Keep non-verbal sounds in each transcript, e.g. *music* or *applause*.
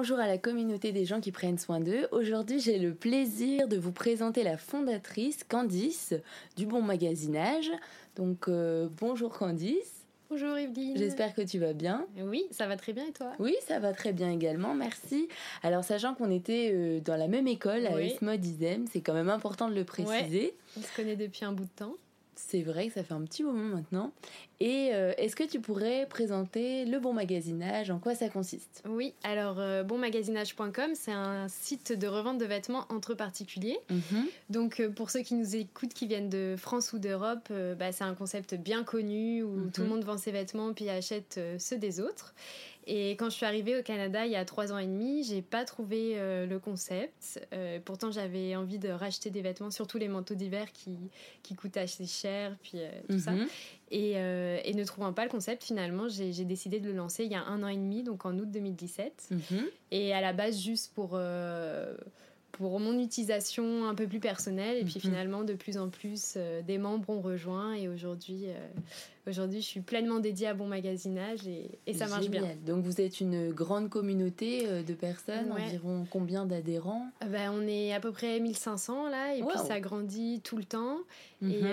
bonjour à la communauté des gens qui prennent soin d'eux. Aujourd'hui j'ai le plaisir de vous présenter la fondatrice Candice du Bon Magasinage. Donc euh, bonjour Candice. Bonjour Evelyne. J'espère que tu vas bien. Oui, ça va très bien et toi? Oui, ça va très bien également, merci. Alors, sachant qu'on était euh, dans la même école à oui. C'est quand même important de le préciser. On se connaît depuis un bout de temps. C'est vrai que ça fait un petit moment maintenant. Et euh, est-ce que tu pourrais présenter le bon magasinage En quoi ça consiste? Oui, alors euh, bonmagasinage.com, c'est un site de revente de vêtements entre particuliers. Mm-hmm. Donc euh, pour ceux qui nous écoutent, qui viennent de France ou d'Europe, bah, c'est un concept bien connu où mm-hmm. tout le monde vend ses vêtements puis achète ceux des autres. Et quand je suis arrivée au Canada il y a trois ans et demi, j'ai pas trouvé euh, le concept. Euh, pourtant, j'avais envie de racheter des vêtements, surtout les manteaux d'hiver qui, qui coûtent assez cher, puis euh, tout mm -hmm. ça. Et, et, ne trouvant pas le concept, finalement, j'ai décidé de le lancer il y a un an et demi, donc en août 2017. Mm -hmm. Et à la base, juste pour pour mon utilisation un peu plus personnelle. Et puis -hmm. finalement, de plus en plus, euh, des membres ont rejoint. Et aujourd'hui, euh, aujourd'hui, je suis pleinement dédiée à bon magasinage et, et ça marche Génial. bien. Donc vous êtes une grande communauté euh, de personnes, ouais. environ combien d'adhérents? Ben, On est à peu près 1500 là. Et wow. puis ça grandit tout le temps. Mm -hmm.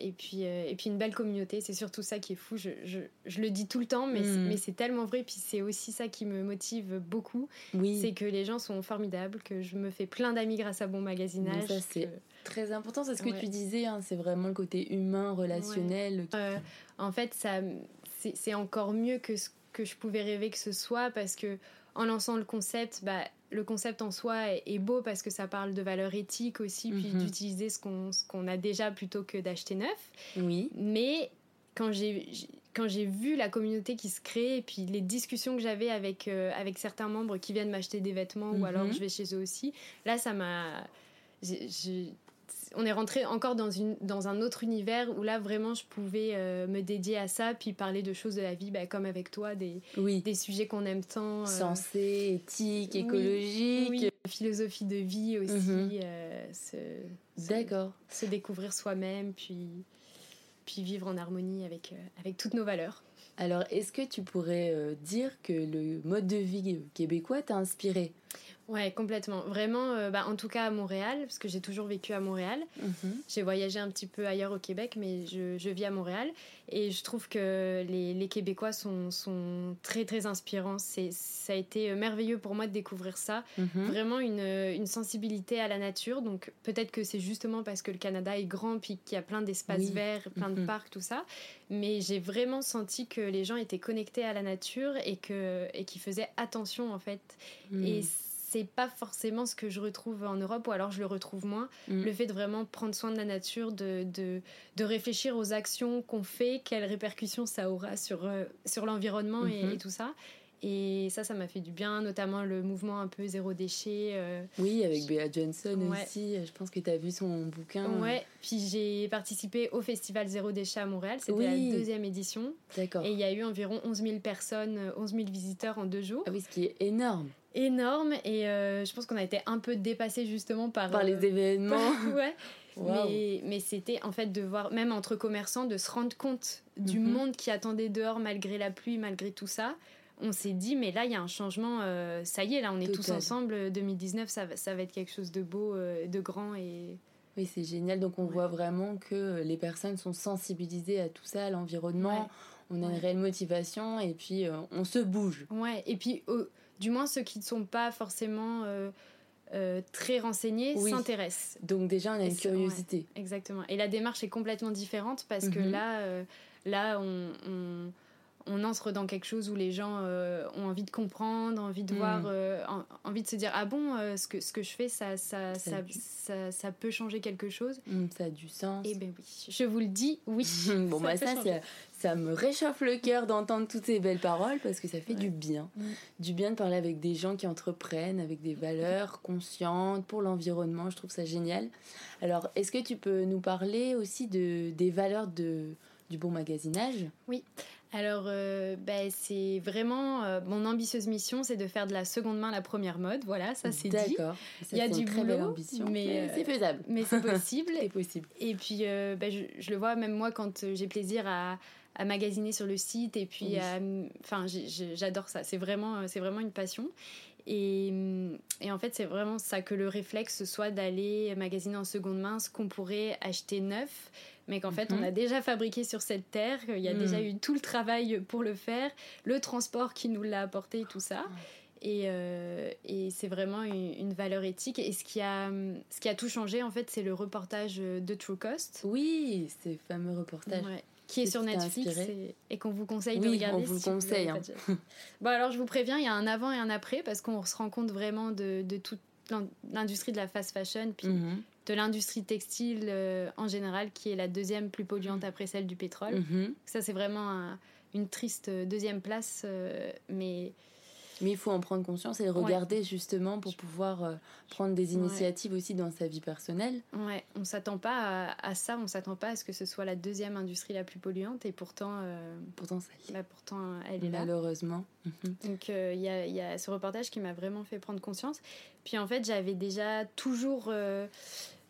et, et, puis, et puis une belle communauté. C'est surtout ça qui est fou. Je, je, je le dis tout le temps, mais mm. mais c'est tellement vrai. Puis c'est aussi ça qui me motive beaucoup. Oui. C'est que les gens sont formidables, que je me fais plein d'amis grâce à bon magasinage. Donc ça, c'est que... très important. C'est ce que ouais. tu disais. Hein, c'est vraiment le côté humain, relationnel. Ouais. Euh, en fait, ça, c'est encore mieux que ce que je pouvais rêver que ce soit parce que en lançant le concept, bah, le concept en soi est, est, beau parce que ça parle de valeurs éthiques aussi, puis mm -hmm. d'utiliser ce qu'on qu a déjà plutôt que d'acheter neuf. Oui. Mais quand j'ai quand j'ai vu la communauté qui se crée et puis les discussions que j'avais avec, euh, avec certains membres qui viennent m'acheter des vêtements mm -hmm. ou alors je vais chez eux aussi, là ça m'a on est rentré encore dans, une, dans un autre univers où là vraiment je pouvais euh, me dédier à ça puis parler de choses de la vie bah, comme avec toi des, oui. des sujets qu'on aime tant euh... sensé éthique écologique oui, oui. philosophie de vie aussi mm -hmm. euh, d'accord se, se, découvrir soi-même puis puis vivre en harmonie avec, euh, avec toutes nos valeurs. Alors est-ce que tu pourrais euh, dire que le mode de vie québécois t'a inspiré? Ouais, complètement. Vraiment, euh, bah, en tout cas à Montréal, parce que j'ai toujours vécu à Montréal. Mm -hmm. J'ai voyagé un petit peu ailleurs au Québec, mais je, je vis à Montréal. Et je trouve que les, les Québécois sont, sont, très, très inspirants. Ça a été merveilleux pour moi de découvrir ça. Mm -hmm. Vraiment une, une, sensibilité à la nature. Donc peut-être que c'est justement parce que le Canada est grand, puis qu'il y a plein d'espaces oui. verts, plein mm -hmm. de parcs, tout ça. Mais j'ai vraiment senti que les gens étaient connectés à la nature et qu'ils et qu faisaient attention, en fait. Et c'est pas forcément ce que je retrouve en Europe ou alors je le retrouve moins. Mm. Le fait de vraiment prendre soin de la nature, de, de, de réfléchir aux actions qu'on fait, quelles répercussions ça aura sur, euh, sur l'environnement -hmm. et, et, tout ça. Et ça, ça m'a fait du bien, notamment le mouvement un peu zéro déchet. Euh, oui, avec Bea Johnson ouais. aussi. Je pense que tu as vu son bouquin. Ouais, puis j'ai participé au festival Zéro déchet à Montréal. C'était oui. la deuxième édition. D'accord. Et il y a eu environ 11 000 personnes, 11 000 visiteurs en deux jours. Ah oui, ce qui est énorme énorme et euh, je pense qu'on a été un peu dépassé justement par, par les euh, événements. *laughs* ouais. *laughs* Wow. Mais, mais c'était en fait de voir, même entre commerçants, de se rendre compte du mm -hmm. monde qui attendait dehors malgré la pluie, malgré tout ça. On s'est dit, mais là, il y a un changement. Euh, ça y est, là, on est Total. tous ensemble. 2019, ça, ça va être quelque chose de beau, euh, de grand. et Oui, c'est génial. Donc, on ouais. voit vraiment que les personnes sont sensibilisées à tout ça, à l'environnement. Ouais. On a ouais. une réelle motivation et puis euh, on se bouge. Ouais, et puis du moins ceux qui ne sont pas forcément euh, euh, très renseignés oui. s'intéressent. Donc déjà, on a une curiosité. Ouais, exactement. Et la démarche est complètement différente parce mm -hmm. que là, euh, là on, on, on entre dans quelque chose où les gens euh, ont envie de comprendre, envie de voir, mm. euh, envie de se dire ah bon, euh, ce, que, ce que je fais, ça, ça, ça, ça, ça peut changer quelque chose? Mm, ça a du sens. Eh ben oui, je vous le dis, oui. *laughs* bon, bah ça, ça me réchauffe le cœur d'entendre toutes ces belles paroles parce que ça fait du bien. Mm. Du bien de parler avec des gens qui entreprennent, avec des valeurs conscientes pour l'environnement. Je trouve ça génial. Alors, est-ce que tu peux nous parler aussi de, des valeurs de, du bon magasinage? Oui. Alors, euh, ben, c'est vraiment euh, mon ambitieuse mission, c'est de faire de la seconde main la première mode. Voilà, ça c'est dit. D'accord. Il y a du très belle ambition, mais, c'est faisable. Mais c'est possible. *laughs* c'est possible. Et puis, euh, ben, je, le vois même moi quand j'ai plaisir à, à, magasiner sur le site et puis, enfin, j'adore ça. C'est vraiment, c'est vraiment une passion. Et, et, en fait, c'est vraiment ça que le réflexe soit d'aller magasiner en seconde main ce qu'on pourrait acheter neuf mais qu'en fait on mhm. a déjà fabriqué sur cette terre, qu'il y a déjà mhm. eu tout le travail pour le faire, le transport qui nous l'a apporté, tout ça. Et, euh, et c'est vraiment une, valeur éthique. Et ce qui a, ce qui a tout changé, en fait, c'est le reportage de True Cost. Oui, ces fameux reportages. Qui est sur Netflix et, qu'on vous conseille de regarder. On vous le conseille. Hein. *laughs* bon, alors je vous préviens, il y a un avant et un après parce qu'on se rend compte vraiment de, de toute l'industrie de la fast fashion. Puis mhm de l'industrie textile euh, en général, qui est la deuxième plus polluante après celle du pétrole. Mm-hmm. Ça, c'est vraiment une triste deuxième place, euh, mais... Mais il faut en prendre conscience et regarder justement pour pouvoir euh, prendre des initiatives aussi dans sa vie personnelle. Ouais, on s'attend pas à, ça, on s'attend pas à ce que ce soit la deuxième industrie la plus polluante et pourtant, pourtant, ça bah, pourtant elle est là. Malheureusement. Mm-hmm. Donc il y, a, y, a, ce reportage qui m'a vraiment fait prendre conscience. Puis en fait, j'avais déjà toujours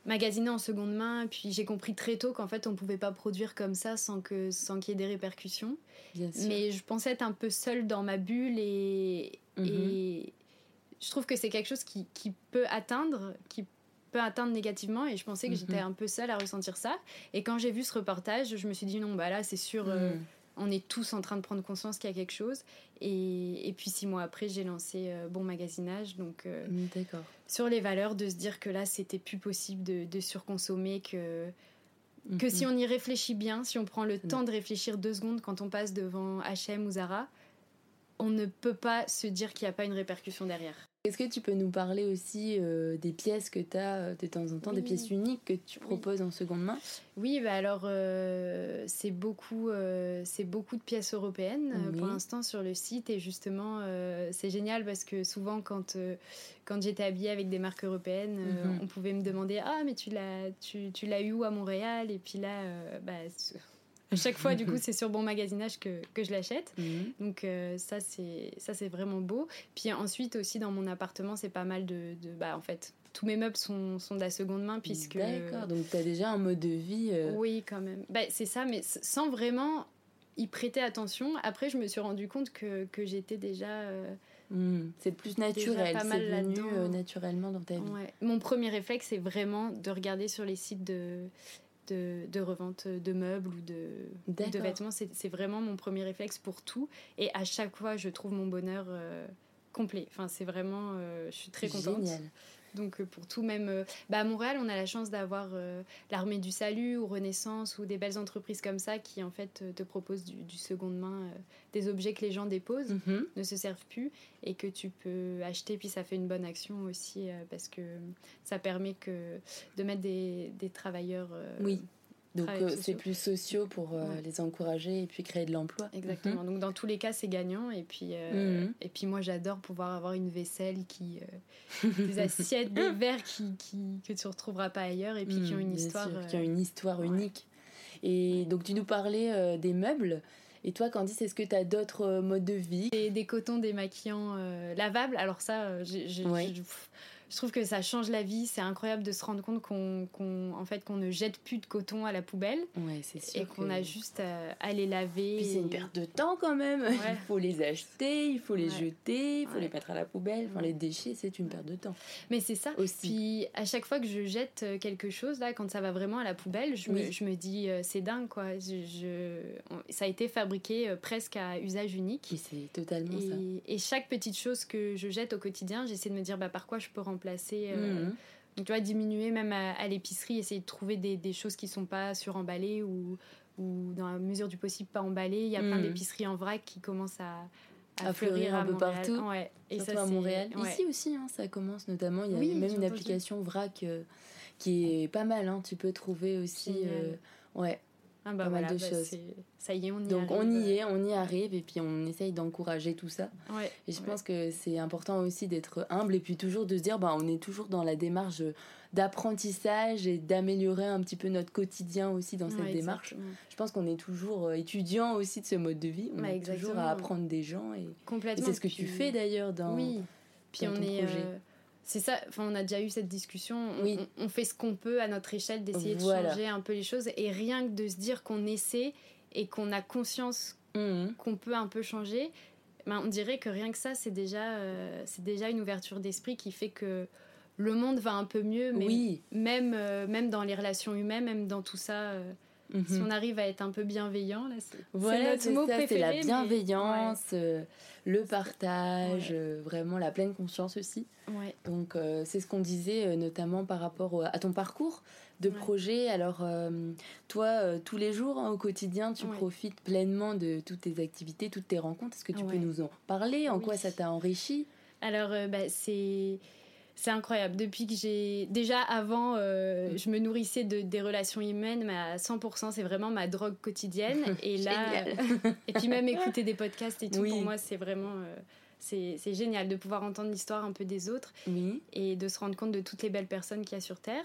magasiner en seconde main. Puis j'ai compris très tôt qu'en fait, on pouvait pas produire comme ça sans que sans qu'il y ait des répercussions. Mais je pensais être un peu seule dans ma bulle et, mhm. et je trouve que c'est quelque chose qui, qui, peut atteindre, qui peut atteindre négativement. Et je pensais que mhm. j'étais un peu seule à ressentir ça. Et quand j'ai vu ce reportage, je me suis dit non, bah là, c'est sûr. Euh, mhm on est tous en train de prendre conscience qu'il y a quelque chose. Et, puis six mois après, j'ai lancé euh, Bon Magasinage. Donc, euh, mm, D'accord. sur les valeurs, de se dire que là, c'était plus possible de, surconsommer, que, que si on y réfléchit bien, si on prend le temps de réfléchir deux secondes quand on passe devant HM ou Zara, on ne peut pas se dire qu'il n'y a pas une répercussion derrière. Est-ce que tu peux nous parler aussi euh, des pièces que tu as euh, de temps en temps, des pièces uniques que tu proposes en seconde main? Oui, bah alors euh, c'est beaucoup, c'est beaucoup de pièces européennes pour l'instant sur le site. Et justement c'est génial parce que souvent quand, quand j'étais habillée avec des marques européennes, mhm. on pouvait me demander ah mais tu l'as tu, tu l'as eu où à Montréal? Et puis là bah, à chaque fois, du coup, c'est sur Bon Magasinage que, que je l'achète. Mhm. Donc euh, ça, c'est ça c'est vraiment beau. Puis ensuite aussi dans mon appartement, c'est pas mal de, de, bah en fait tous mes meubles sont, sont de la seconde main puisque d'accord. Donc tu as déjà un mode de vie. Euh, oui, quand même. Bah, c'est ça, mais sans vraiment y prêter attention. Après, je me suis rendu compte que, que j'étais déjà euh, hmm. C'est plus naturel, c'est venu naturellement dans ta vie. Mon premier réflexe, c'est vraiment de regarder sur les sites de, de, revente de meubles ou de, de vêtements. C'est vraiment mon premier réflexe pour tout. Et à chaque fois, je trouve mon bonheur euh, complet. Enfin, c'est vraiment. Euh, je suis très contente. Génial. Donc euh, pour tout, même euh, bah, à Montréal, on a la chance d'avoir euh, l'armée du salut ou Renaissance ou des belles entreprises comme ça qui en fait te proposent du, du seconde main, des objets que les gens déposent, mhm. ne se servent plus et que tu peux acheter. Puis ça fait une bonne action aussi parce que ça permet que de mettre des, des travailleurs oui. Donc euh, c'est plus sociaux pour euh, les encourager et puis créer de l'emploi. Exactement. Mhm. Donc dans tous les cas c'est gagnant et puis euh, mhm. et puis moi j'adore pouvoir avoir une vaisselle qui des *laughs* assiettes, des verres qui, qui, que tu retrouveras pas ailleurs et puis qui ont une histoire qui ont une histoire unique. Et donc tu nous parlais des meubles. Et toi, Candice, est-ce que tu as d'autres modes de vie? Des, des cotons démaquillants lavables. Alors ça, j'ai je trouve que ça change la vie. C'est incroyable de se rendre compte qu'on en fait, qu'on ne jette plus de coton à la poubelle. Ouais, c'est sûr. Et qu'on a juste à, les laver. Puis c'est une perte de temps quand même. *laughs* il faut les acheter, il faut les jeter, il faut les mettre à la poubelle. Enfin, les déchets, c'est une perte de temps. Mais c'est ça. Aussi. Puis à chaque fois que je jette quelque chose, là, quand ça va vraiment à la poubelle, je, me, je me, dis, euh, c'est dingue, quoi. Je, ça a été fabriqué euh, presque à usage unique. Et c'est totalement et, ça. Et chaque petite chose que je jette au quotidien, j'essaie de me dire, bah, par quoi je peux remplacer. Euh, mhm. Donc, tu vois, diminuer même à, l'épicerie, essayer de trouver des, des, choses qui sont pas suremballées ou, ou dans la mesure du possible pas emballé. Il y a plein mm. d'épiceries en vrac qui commencent à, à, fleurir, un peu partout. Ouais. Et ça, à Montréal. Ici aussi, hein, ça commence notamment. Il y a même une application vrac euh, qui est pas mal. Hein. Tu peux trouver aussi. Euh, ouais. Ah bah pas mal de bah choses. Ça y est, on y Donc on y est, on y arrive et puis on essaye d'encourager tout ça. et je pense que c'est important aussi d'être humble et puis toujours de se dire bah on est toujours dans la démarche d'apprentissage et d'améliorer un petit peu notre quotidien aussi dans cette démarche. Je pense qu'on est toujours euh, étudiant aussi de ce mode de vie. On est toujours à apprendre des gens et, c'est ce que tu fais d'ailleurs dans, oui. puis on ton est, projet. Euh, c'est ça, enfin, on a déjà eu cette discussion. Oui. On, fait ce qu'on peut à notre échelle d'essayer de changer un peu les choses et rien que de se dire qu'on essaie et qu'on a conscience mmh. qu'on peut un peu changer, ben, on dirait que rien que ça, c'est déjà, euh, c'est déjà une ouverture d'esprit qui fait que le monde va un peu mieux, mais oui. même, euh, même dans les relations humaines, même dans tout ça. Euh, mhm. Si on arrive à être un peu bienveillant, là, c'est voilà, notre mot préféré. C'est la bienveillance, euh, le partage, vraiment la pleine conscience aussi. Donc c'est ce qu'on disait notamment par rapport à ton parcours de projet. Alors toi, tous les jours hein, au quotidien, tu profites pleinement de toutes tes activités, toutes tes rencontres. Est-ce que tu peux nous en parler? En quoi ça t'a enrichi? Alors bah, c'est c'est incroyable. Depuis que j'ai. Déjà avant, euh, mm. je me nourrissais de, des relations humaines, mais à 100%, c'est vraiment ma drogue quotidienne. *laughs* Et là. *laughs* et puis même écouter des podcasts et tout, pour moi, c'est vraiment. Euh, c'est génial de pouvoir entendre l'histoire un peu des autres et de se rendre compte de toutes les belles personnes qu'il y a sur Terre.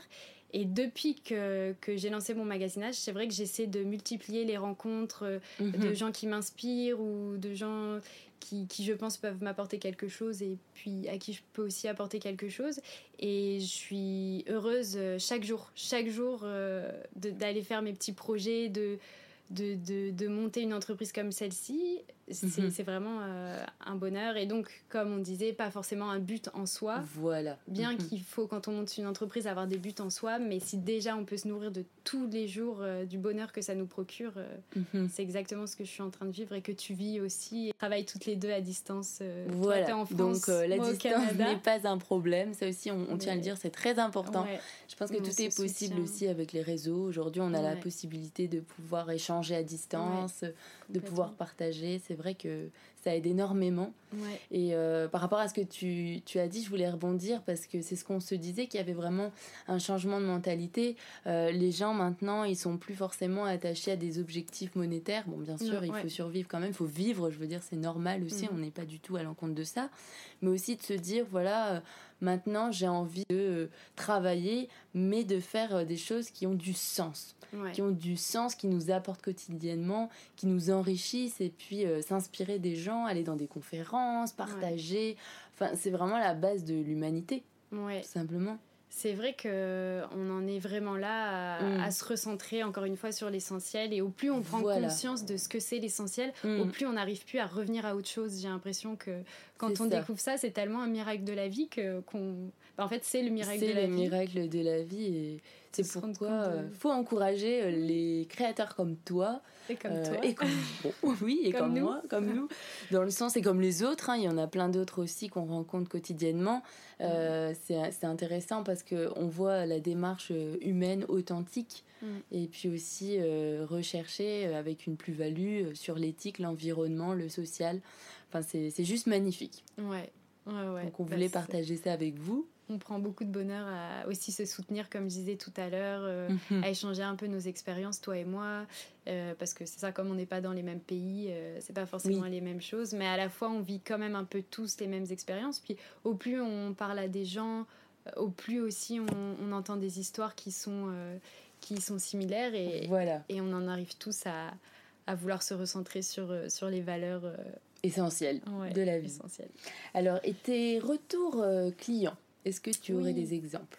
Et depuis que, que j'ai lancé mon magasinage, c'est vrai que j'essaie de multiplier les rencontres euh, de mhm. gens qui m'inspirent ou de gens qui, qui, je pense, peuvent m'apporter quelque chose et puis à qui je peux aussi apporter quelque chose. Et je suis heureuse euh, chaque jour, chaque jour euh, d'aller faire mes petits projets, de, de, de, de monter une entreprise comme celle-ci Mhm. c'est vraiment euh, un bonheur. Et donc, comme on disait, pas forcément un but en soi. Voilà. Bien mhm. qu'il faut, quand on monte une entreprise, avoir des buts en soi, mais si déjà on peut se nourrir de tous les jours euh, du bonheur que ça nous procure, euh, mhm. c'est exactement ce que je suis en train de vivre et que tu vis aussi. Et travaille toutes les deux à distance. voilà. en France, donc, la distance n'est pas un problème. Ça aussi, on, tient à le dire, c'est très important. Je pense que tout est possible aussi avec les réseaux. Aujourd'hui, on a la possibilité de pouvoir échanger à distance, de pouvoir partager. C'est vrai que ça aide énormément. Et euh, par rapport à ce que tu, tu, as dit, je voulais rebondir parce que c'est ce qu'on se disait, qu'il y avait vraiment un changement de mentalité. Euh, les gens maintenant, ils sont plus forcément attachés à des objectifs monétaires. Bon, bien sûr, il faut survivre quand même, il faut vivre, je veux dire, c'est normal aussi, mm. on n'est pas du tout à l'encontre de ça. Mais aussi de se dire, voilà, euh, maintenant j'ai envie de travailler, mais de faire des choses qui ont du sens qui ont du sens, qui nous apportent quotidiennement, qui nous enrichissent, et puis s'inspirer des gens, aller dans des conférences, partager. Enfin, c'est vraiment la base de l'humanité, tout simplement. C'est vrai que on en est vraiment là à, mm. se recentrer encore une fois sur l'essentiel et au plus on prend conscience de ce que c'est l'essentiel, mm. au plus on n'arrive plus à revenir à autre chose. J'ai l'impression que quand on découvre ça, c'est tellement un miracle de la vie que qu'on en fait c'est le miracle de la vie. C'est le miracle de la vie et c'est pourquoi il euh, faut encourager euh, les créateurs comme toi. Et comme euh, toi. Et comme, *laughs* oui, et comme, moi, comme nous. Dans le sens, et comme les autres, hein, il y en a plein d'autres aussi qu'on rencontre quotidiennement. c'est intéressant parce qu'on voit la démarche humaine authentique mm. et puis aussi rechercher avec une plus-value sur l'éthique, l'environnement, le social. Enfin, c'est juste magnifique. Ouais. Ouais, ouais. Donc on voulait bah, partager ça avec vous on prend beaucoup de bonheur à aussi se soutenir, comme je disais tout à l'heure, euh, mhm. à échanger un peu nos expériences, toi et moi, euh, parce que c'est ça, comme on n'est pas dans les mêmes pays, euh, c'est pas forcément les mêmes choses, mais à la fois on vit quand même un peu tous les mêmes expériences. Puis au plus on parle à des gens, au plus aussi on, entend des histoires qui sont, qui sont similaires et, voilà. et on en arrive tous à, à vouloir se recentrer sur, sur les valeurs essentielles de la vie. Essentielles. Alors, et tes retours clients? Est-ce que tu aurais des exemples?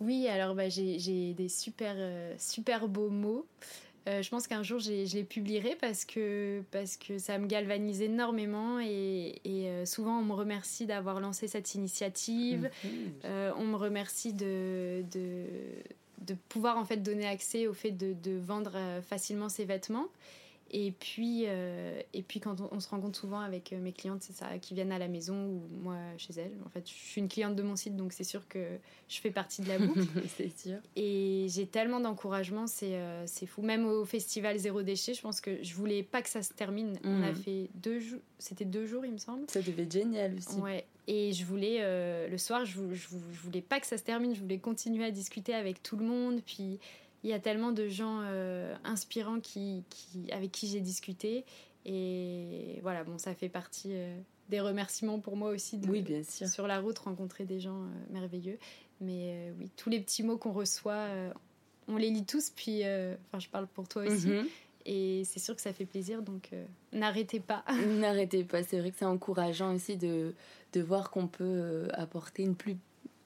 Oui, alors bah, j'ai des super, euh, super beaux mots. Euh, je pense qu'un jour je les publierai parce que, parce que ça me galvanise énormément et, et euh, souvent on me remercie d'avoir lancé cette initiative. Mhm. on me remercie de, de, de, pouvoir en fait donner accès au fait de, de vendre facilement ses vêtements. Et puis, euh, et puis quand on, se rencontre souvent avec euh, mes clientes, c'est ça, qui viennent à la maison ou moi chez elles. En fait, je suis une cliente de mon site, donc c'est sûr que je fais partie de la boucle. *laughs* c'est sûr. Et j'ai tellement d'encouragement, c'est euh, c'est fou. Même au festival Zéro Déchet, je pense que je voulais pas que ça se termine. On a mhm. fait deux jours, c'était deux jours, il me semble. Ça devait être génial aussi. Ouais. Et je voulais, le soir, je, je, je, voulais pas que ça se termine, je voulais continuer à discuter avec tout le monde. Puis il y a tellement de gens euh, inspirants qui, qui, avec qui j'ai discuté. Et voilà, bon, ça fait partie euh, des remerciements pour moi aussi de, oui, bien sûr. sur la route, rencontrer des gens euh, merveilleux. Mais oui, tous les petits mots qu'on reçoit, on les lit tous, puis enfin, je parle pour toi aussi. Mhm. Et c'est sûr que ça fait plaisir, donc n'arrêtez pas. *laughs* *laughs* n'arrêtez pas, c'est vrai que c'est encourageant aussi de, de voir qu'on peut apporter une plus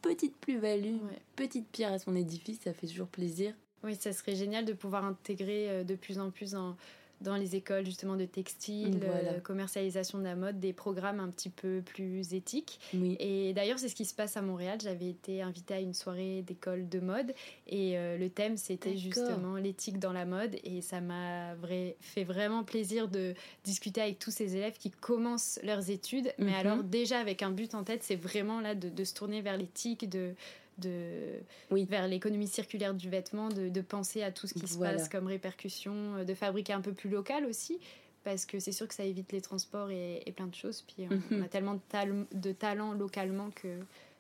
petite plus-value, petite pierre à son édifice, ça fait toujours plaisir. Oui, ça serait génial de pouvoir intégrer euh, de plus en plus en, dans les écoles justement de textile, euh, commercialisation de la mode, des programmes un petit peu plus éthiques. Oui. Et d'ailleurs, c'est ce qui se passe à Montréal. J'avais été invitée à une soirée d'école de mode et euh, le thème c'était justement l'éthique dans la mode et ça m'a vrai, fait vraiment plaisir de discuter avec tous ces élèves qui commencent leurs études, mais mhm. alors déjà avec un but en tête, c'est vraiment là de, de se tourner vers l'éthique, de de oui. vers l'économie circulaire du vêtement, de, de, penser à tout ce qui se passe comme répercussion, euh, de fabriquer un peu plus local aussi, parce que c'est sûr que ça évite les transports et, plein de choses. Puis on, mhm. a tellement de, de talent localement que,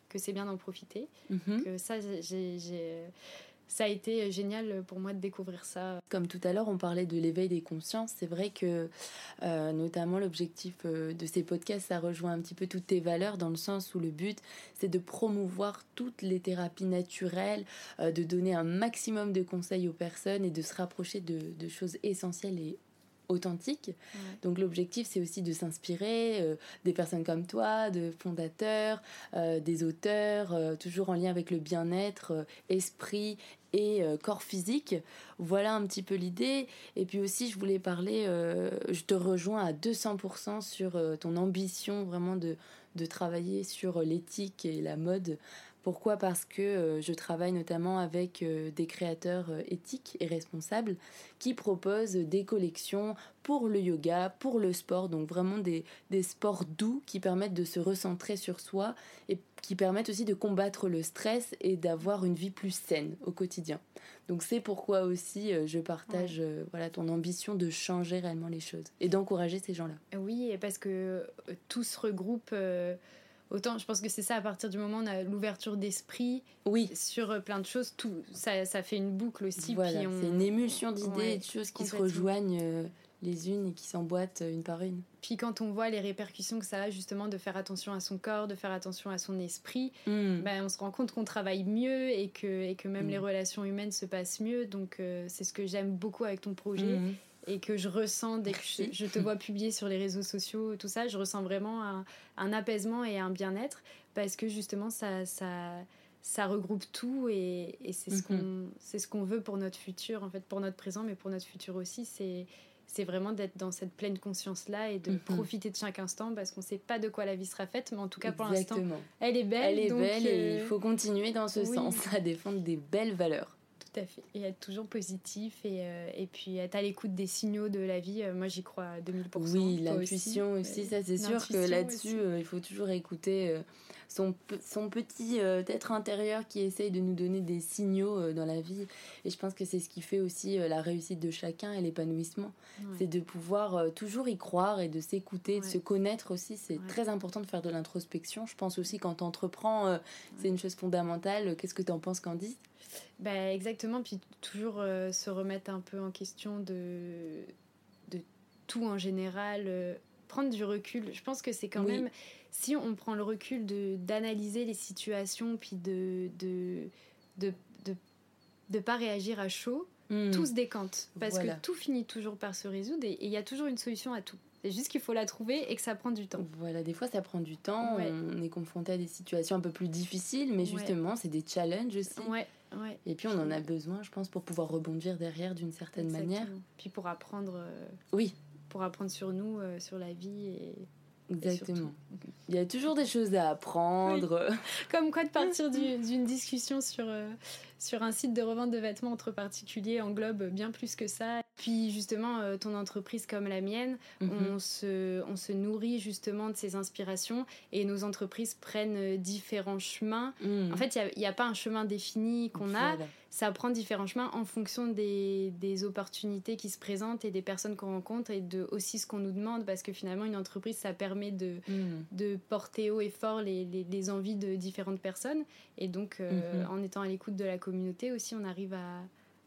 que c'est bien d'en profiter. Mhm. Que ça, j'ai ça a été génial pour moi de découvrir ça. Comme tout à l'heure, on parlait de l'éveil des consciences. C'est vrai que, euh, notamment, l'objectif euh, de ces podcasts, ça rejoint un petit peu toutes tes valeurs, dans le sens où le but, c'est de promouvoir toutes les thérapies naturelles, euh, de donner un maximum de conseils aux personnes et de se rapprocher de, de choses essentielles et authentique. Donc l'objectif, c'est aussi de s'inspirer euh, des personnes comme toi, de fondateurs, euh, des auteurs, euh, toujours en lien avec le bien-être, esprit et corps physique. Voilà un petit peu l'idée. Et puis aussi, je voulais parler, je te rejoins à 200% sur ton ambition vraiment de, de travailler sur l'éthique et la mode pourquoi? Parce que euh, je travaille notamment avec euh, des créateurs euh, éthiques et responsables qui proposent des collections pour le yoga, pour le sport, donc vraiment des, des sports doux qui permettent de se recentrer sur soi et qui permettent aussi de combattre le stress et d'avoir une vie plus saine au quotidien. Donc c'est pourquoi aussi je partage voilà ton ambition de changer réellement les choses et d'encourager ces gens-là. Oui, parce que tout se regroupe Autant, je pense que c'est ça, à partir du moment où on a l'ouverture d'esprit oui. sur euh, plein de choses, tout, ça, ça fait une boucle aussi. Voilà, c'est une émulsion d'idées et de choses qui se rejoignent euh, les unes et qui s'emboîtent euh, une par une. Puis quand on voit les répercussions que ça a justement de faire attention à son corps, de faire attention à son esprit, hmm. ben, on se rend compte qu'on travaille mieux et que, et que même hmm. les relations humaines se passent mieux. Donc c'est ce que j'aime beaucoup avec ton projet. Hmm et que je ressens dès que je, te vois publier sur les réseaux sociaux, tout ça, je ressens vraiment un, apaisement et un bien-être parce que justement ça, ça, ça regroupe tout et, c'est ce mhm. qu'on c'est ce qu'on veut pour notre futur, en fait, pour notre présent, mais pour notre futur aussi. C'est c'est vraiment d'être dans cette pleine conscience-là et de mhm. profiter de chaque instant parce qu'on ne sait pas de quoi la vie sera faite, mais en tout cas pour l'instant, elle est belle. Elle est belle et il euh, faut continuer dans ce sens à défendre des belles valeurs fait. Et être toujours positif et, euh, et puis être à l'écoute des signaux de la vie. Euh, moi, j'y crois à 2000%. Oui, l'intuition aussi, ça c'est sûr que là-dessus, euh, il faut toujours écouter son, son petit être intérieur qui essaye de nous donner des signaux dans la vie. Et je pense que c'est ce qui fait aussi la réussite de chacun et l'épanouissement. C'est de pouvoir toujours y croire et de s'écouter, de se connaître aussi. C'est très important de faire de l'introspection. Je pense aussi quand tu entreprends, c'est une chose fondamentale. Qu'est-ce que tu en penses, Candice? Bah, exactement, puis toujours euh, se remettre un peu en question de, de tout en général, euh, prendre du recul. Je pense que c'est quand même, si on prend le recul d'analyser les situations, puis de de, de, de, de pas réagir à chaud, hmm. tout se décante. Parce que tout finit toujours par se résoudre et il y a toujours une solution à tout. C'est juste qu'il faut la trouver et que ça prend du temps. Voilà, des fois ça prend du temps. On est confronté à des situations un peu plus difficiles, mais justement, c'est des challenges aussi. Ouais. Et puis on en a besoin, je pense, pour pouvoir rebondir derrière d'une certaine manière. Puis pour apprendre. Euh, oui. Pour apprendre sur nous, euh, sur la vie et. Exactement. Il y a toujours des choses à apprendre. *laughs* Comme quoi de partir *laughs* d'une discussion sur, euh, sur un site de revente de vêtements entre particuliers englobe bien plus que ça. Puis justement, euh, ton entreprise comme la mienne, Mhm. on, se, on se nourrit justement de ces inspirations et nos entreprises prennent différents chemins. Mhm. En fait, il n'y a, pas un chemin défini qu'on a, Voilà. Ça prend différents chemins en fonction des, des opportunités qui se présentent et des personnes qu'on rencontre et de aussi ce qu'on nous demande parce que finalement, une entreprise, ça permet de, Mhm. de porter haut et fort les, les, les envies de différentes personnes. Et donc, euh, Mhm. en étant à l'écoute de la communauté aussi, on arrive à,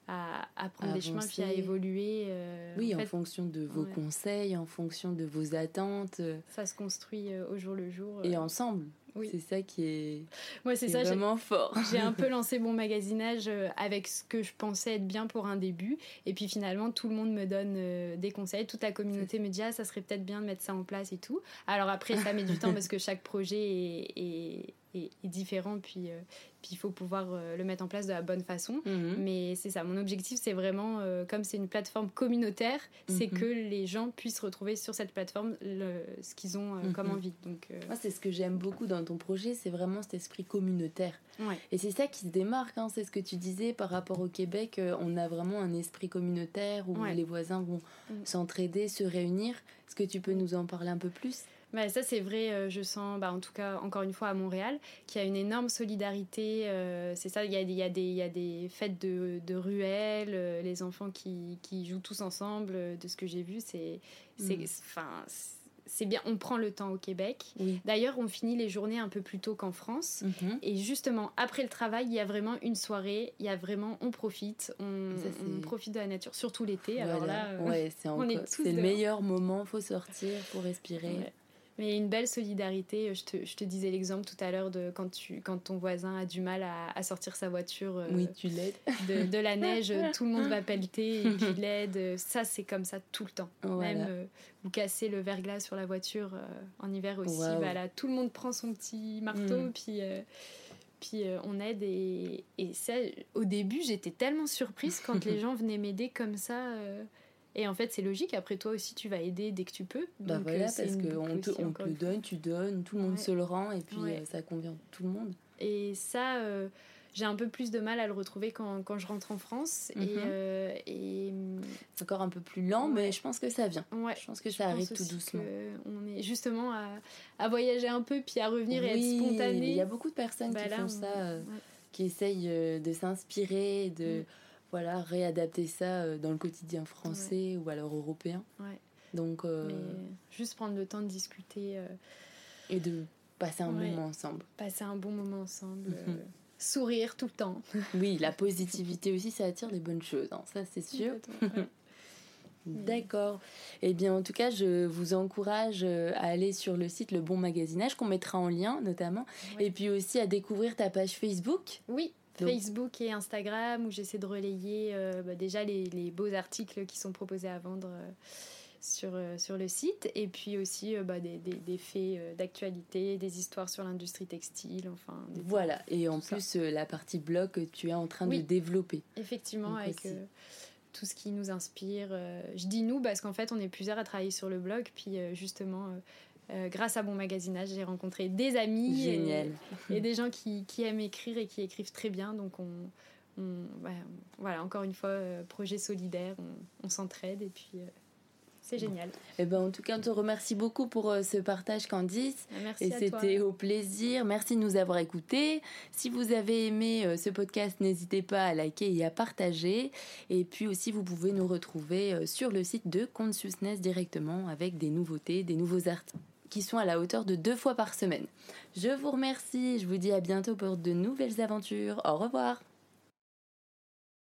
à, à prendre À des chemins puis à évoluer. euh, Oui, en, fait, fonction de vos ouais. conseils, en fonction de vos attentes, euh, ça se construit au jour le jour. et ensemble. Oui. C'est ça qui est, c'est ça. vraiment fort. *laughs* J'ai un peu *laughs* lancé mon magasinage euh, avec ce que je pensais être bien pour un début. Et puis finalement, tout le monde me donne euh, des conseils. Toute la communauté me dit Ah, ça serait peut-être bien de mettre ça en place et tout. Alors après, ça met du temps *laughs* parce que chaque projet est, est, est- est différent. Puis euh, puis il faut pouvoir euh, le mettre en place de la bonne façon. Mhm. Mais c'est ça, mon objectif, c'est vraiment, euh, comme c'est une plateforme communautaire, c'est Mhm. que les gens puissent retrouver sur cette plateforme le- ce qu'ils ont comme Mhm. envie. Donc, Moi, c'est ce que j'aime beaucoup dans ton projet, c'est vraiment cet esprit communautaire. ouais. Et c'est ça qui se démarque, hein, c'est ce que tu disais par rapport au Québec, on a vraiment un esprit communautaire où Ouais. les voisins vont Mm. s'entraider, se réunir. Est-ce que tu peux nous en parler un peu plus? Bah, ça, c'est vrai, euh, je sens, bah, en tout cas, encore une fois, à Montréal, qu'il y a une énorme solidarité. euh, c'est ça, il y a, il y, a des- il y a des fêtes de, de ruelles, euh, les enfants qui, qui jouent tous ensemble. euh, de ce que j'ai vu, c'est. c'est- Mm. Enfin. c'est bien, on prend le temps au Québec. Oui. D'ailleurs, on finit les journées un peu plus tôt qu'en France. Mhm. Et justement, après le travail, il y a vraiment une soirée, il y a vraiment, on profite, on, Ça, c'est- on profite de la nature, surtout l'été. Alors là, ouais, c'est *laughs* on est encore- tous c'est le meilleur moment, faut sortir, faut respirer. Ouais. Mais une belle solidarité. Je te, je te disais l'exemple tout à l'heure de quand, tu, quand ton voisin a du mal à, à sortir sa voiture euh, Oui, tu l'aides. de, de la neige, tout le monde va pelleter et *laughs* puis l'aide. Ça, c'est comme ça tout le temps. Voilà. Même euh, vous cassez le verglas sur la voiture euh, en hiver aussi. Waouh. bah là, tout le monde prend son petit marteau Mm. puis. euh, puis euh, on aide et, et ça, au début, j'étais tellement surprise quand *laughs* les gens venaient m'aider comme ça. euh, et en fait, c'est logique. Après, toi aussi, tu vas aider dès que tu peux. Bah Donc, euh, voilà, c'est parce qu'on te, on te donne, tu donnes, tout le monde Ouais. se le rend et puis Ouais. euh, ça convient à tout le monde. Et ça, euh, j'ai un peu plus de mal à le retrouver quand, quand je rentre en France. Mhm. Et, euh, et C'est encore un peu plus lent, Ouais. mais je pense que ça vient. ouais, Je pense que je ça arrive tout doucement. On est justement à, à voyager un peu, puis à revenir et Oui, être spontané. Il y a beaucoup de personnes Bah qui là, font on- ça, euh, qui essayent euh, de s'inspirer, de Mm. Voilà réadapter ça euh, dans le quotidien français ou alors européen. Ouais. Donc euh, Mais juste prendre le temps de discuter, euh, et de passer un Ouais. moment ensemble. passer un bon moment ensemble, *laughs* euh, sourire tout le temps. Oui, la positivité aussi, ça attire des bonnes choses, hein, ça c'est sûr. *laughs* D'accord. Eh bien, en tout cas, je vous encourage à aller sur le site Le Bon Magasinage, qu'on mettra en lien notamment, Ouais. et puis aussi à découvrir ta page Facebook. Oui, Facebook et Instagram, où j'essaie de relayer euh, bah, déjà les, les beaux articles qui sont proposés à vendre euh, sur, euh, sur le site, et puis aussi bah, des, des- des faits d'actualité, des histoires sur l'industrie textile, enfin. des- Voilà. Et en plus, la partie blog que tu es en train Oui. de développer. Effectivement, Donc avec tout ce qui nous inspire. je dis nous parce qu'en fait, on est plusieurs à travailler sur le blog, puis justement. Euh, grâce à mon magasinage, j'ai rencontré des amis et- des gens qui, qui aiment écrire et qui écrivent très bien. Donc, on, voilà, encore une fois, euh, projet solidaire, on, on s'entraide et puis euh, c'est génial. Eh ben, en tout cas, on te remercie beaucoup pour euh, ce partage, Candice. Merci Et c'était au plaisir. Merci de nous avoir écoutés. Si vous avez aimé euh, ce podcast, n'hésitez pas à liker et à partager. Et puis aussi, vous pouvez nous retrouver euh, sur le site de Consciousness directement avec des nouveautés, des nouveaux articles qui sont à la hauteur de deux fois par semaine. Je vous remercie. Je vous dis à bientôt pour de nouvelles aventures. Au revoir.